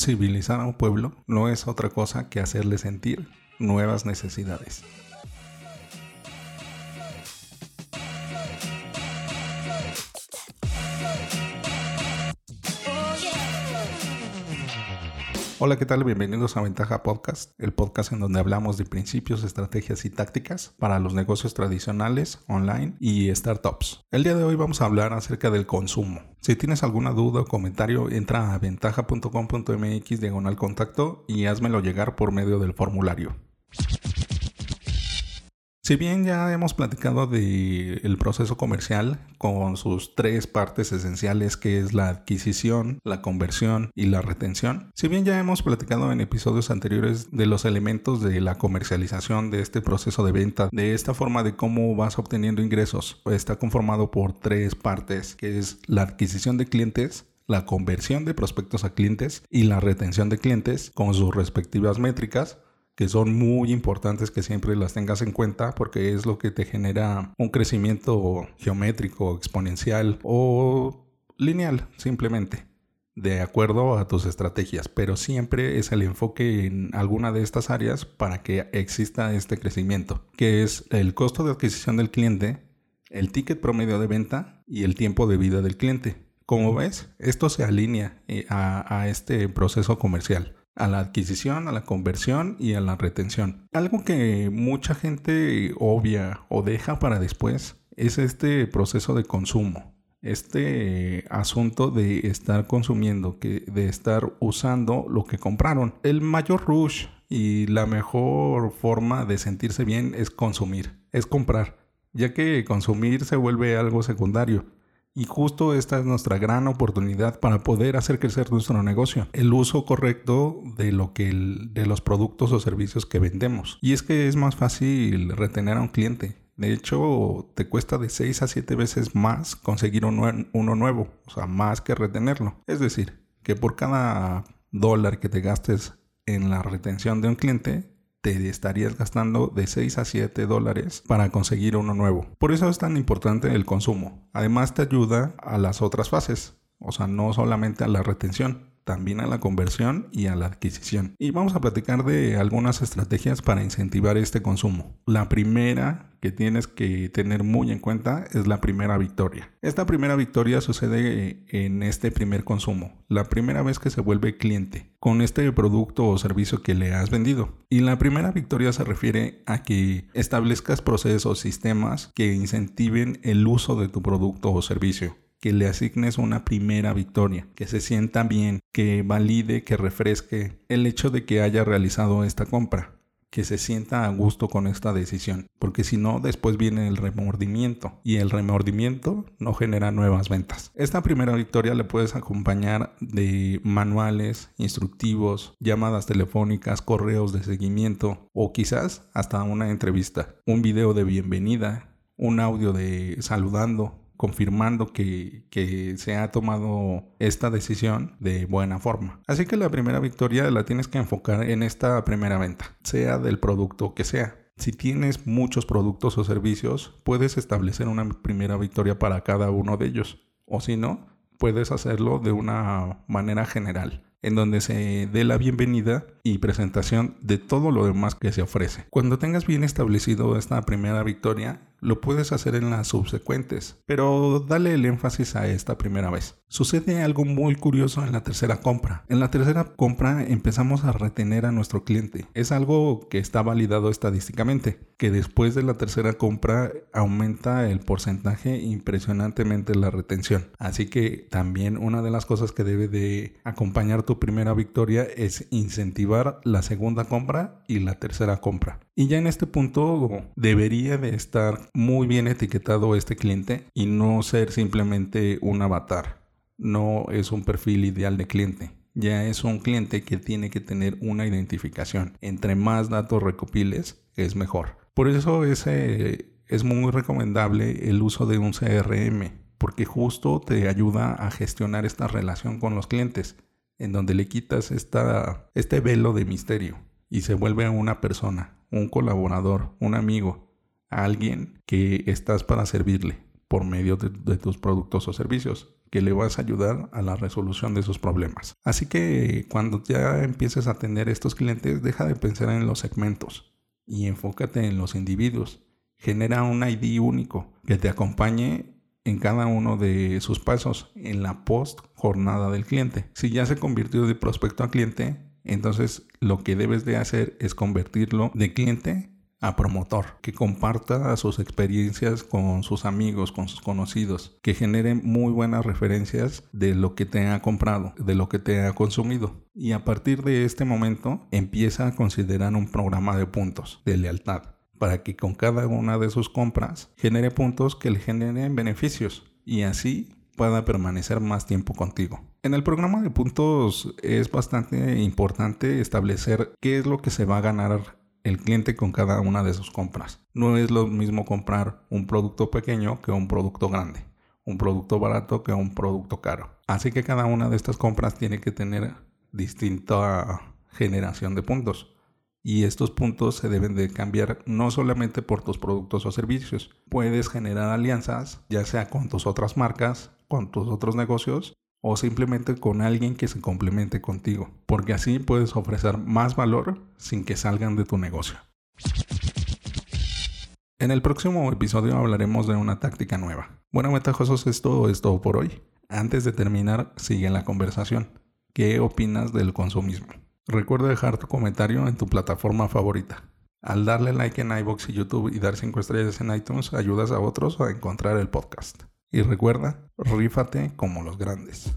Civilizar a un pueblo no es otra cosa que hacerle sentir nuevas necesidades. Hola, ¿qué tal? Bienvenidos a Ventaja Podcast, el podcast en donde hablamos de principios, estrategias y tácticas para los negocios tradicionales, online y startups. El día de hoy vamos a hablar acerca del consumo. Si tienes alguna duda o comentario, entra a ventaja.com.mx diagonal contacto y házmelo llegar por medio del formulario. Si bien ya hemos platicado del proceso comercial con sus tres partes esenciales que es la adquisición, la conversión y la retención, si bien ya hemos platicado en episodios anteriores de los elementos de la comercialización de este proceso de venta, de esta forma de cómo vas obteniendo ingresos, está conformado por tres partes que es la adquisición de clientes, la conversión de prospectos a clientes y la retención de clientes con sus respectivas métricas que son muy importantes que siempre las tengas en cuenta porque es lo que te genera un crecimiento geométrico, exponencial o lineal simplemente de acuerdo a tus estrategias, pero siempre es el enfoque en alguna de estas áreas para que exista este crecimiento, que es el costo de adquisición del cliente, el ticket promedio de venta y el tiempo de vida del cliente. Como ves, esto se alinea eh, a, a este proceso comercial a la adquisición, a la conversión y a la retención. Algo que mucha gente obvia o deja para después es este proceso de consumo. Este asunto de estar consumiendo, que de estar usando lo que compraron. El mayor rush y la mejor forma de sentirse bien es consumir, es comprar, ya que consumir se vuelve algo secundario y justo esta es nuestra gran oportunidad para poder hacer crecer nuestro negocio. El uso correcto de lo que de los productos o servicios que vendemos. Y es que es más fácil retener a un cliente. De hecho, te cuesta de 6 a 7 veces más conseguir uno nuevo, o sea, más que retenerlo. Es decir, que por cada dólar que te gastes en la retención de un cliente, te estarías gastando de 6 a 7 dólares para conseguir uno nuevo. Por eso es tan importante el consumo. Además te ayuda a las otras fases, o sea, no solamente a la retención también a la conversión y a la adquisición. Y vamos a platicar de algunas estrategias para incentivar este consumo. La primera que tienes que tener muy en cuenta es la primera victoria. Esta primera victoria sucede en este primer consumo, la primera vez que se vuelve cliente con este producto o servicio que le has vendido. Y la primera victoria se refiere a que establezcas procesos, sistemas que incentiven el uso de tu producto o servicio que le asignes una primera victoria, que se sienta bien, que valide, que refresque el hecho de que haya realizado esta compra, que se sienta a gusto con esta decisión, porque si no, después viene el remordimiento y el remordimiento no genera nuevas ventas. Esta primera victoria le puedes acompañar de manuales, instructivos, llamadas telefónicas, correos de seguimiento o quizás hasta una entrevista, un video de bienvenida, un audio de saludando, confirmando que, se ha tomado esta decisión de buena forma. Así que la primera victoria la tienes que enfocar en esta primera venta, sea del producto que sea. Si tienes muchos productos o servicios, puedes establecer una primera victoria para cada uno de ellos. O si no, puedes hacerlo de una manera general en donde se dé la bienvenida y presentación de todo lo demás que se ofrece. Cuando tengas bien establecido esta primera victoria, lo puedes hacer en las subsecuentes, pero dale el énfasis a esta primera vez. Sucede algo muy curioso en la tercera compra. En la tercera compra empezamos a retener a nuestro cliente. Es algo que está validado estadísticamente, que después de la tercera compra aumenta el porcentaje impresionantemente la retención. Así que también una de las cosas que debe de acompañar tu primera victoria es incentivar la segunda compra y la tercera compra. Y ya en este punto debería de estar muy bien etiquetado este cliente y no ser simplemente un avatar. No es un perfil ideal de cliente. Ya es un cliente que tiene que tener una identificación. Entre más datos recopiles, es mejor. Por eso ese es muy recomendable el uso de un CRM, porque justo te ayuda a gestionar esta relación con los clientes, en donde le quitas esta, este velo de misterio y se vuelve una persona, un colaborador, un amigo, alguien que estás para servirle por medio de, tus productos o servicios. que le vas a ayudar a la resolución de sus problemas. Así que cuando ya empieces a tener estos clientes, deja de pensar en los segmentos y enfócate en los individuos. Genera un ID único que te acompañe en cada uno de sus pasos en la post jornada del cliente. Si ya se convirtió de prospecto a cliente, entonces lo que debes de hacer es convertirlo de cliente a promotor, que comparta sus experiencias con sus amigos, con sus conocidos, que genere muy buenas referencias de lo que te ha comprado, de lo que te ha consumido. Y a partir de este momento empieza a considerar un programa de puntos, de lealtad, para que con cada una de sus compras genere puntos que le generen beneficios y así pueda permanecer más tiempo contigo. En el programa de puntos es bastante importante establecer qué es lo que se va a ganar el cliente con cada una de sus compras. No es lo mismo comprar un producto pequeño que un producto grande, un producto barato que un producto caro. Así que cada una de estas compras tiene que tener distinta generación de puntos. Y estos puntos se deben de cambiar no solamente por tus productos o servicios. Puedes generar alianzas, ya sea con tus otras marcas, con tus otros negocios o simplemente con alguien que se complemente contigo, porque así puedes ofrecer más valor sin que salgan de tu negocio. En el próximo episodio hablaremos de una táctica nueva. Bueno, metajosos, esto es todo por hoy. Antes de terminar, sigue la conversación. ¿Qué opinas del consumismo? Recuerda dejar tu comentario en tu plataforma favorita. Al darle like en iBox y YouTube y dar 5 estrellas en iTunes, ayudas a otros a encontrar el podcast. Y recuerda, rífate como los grandes.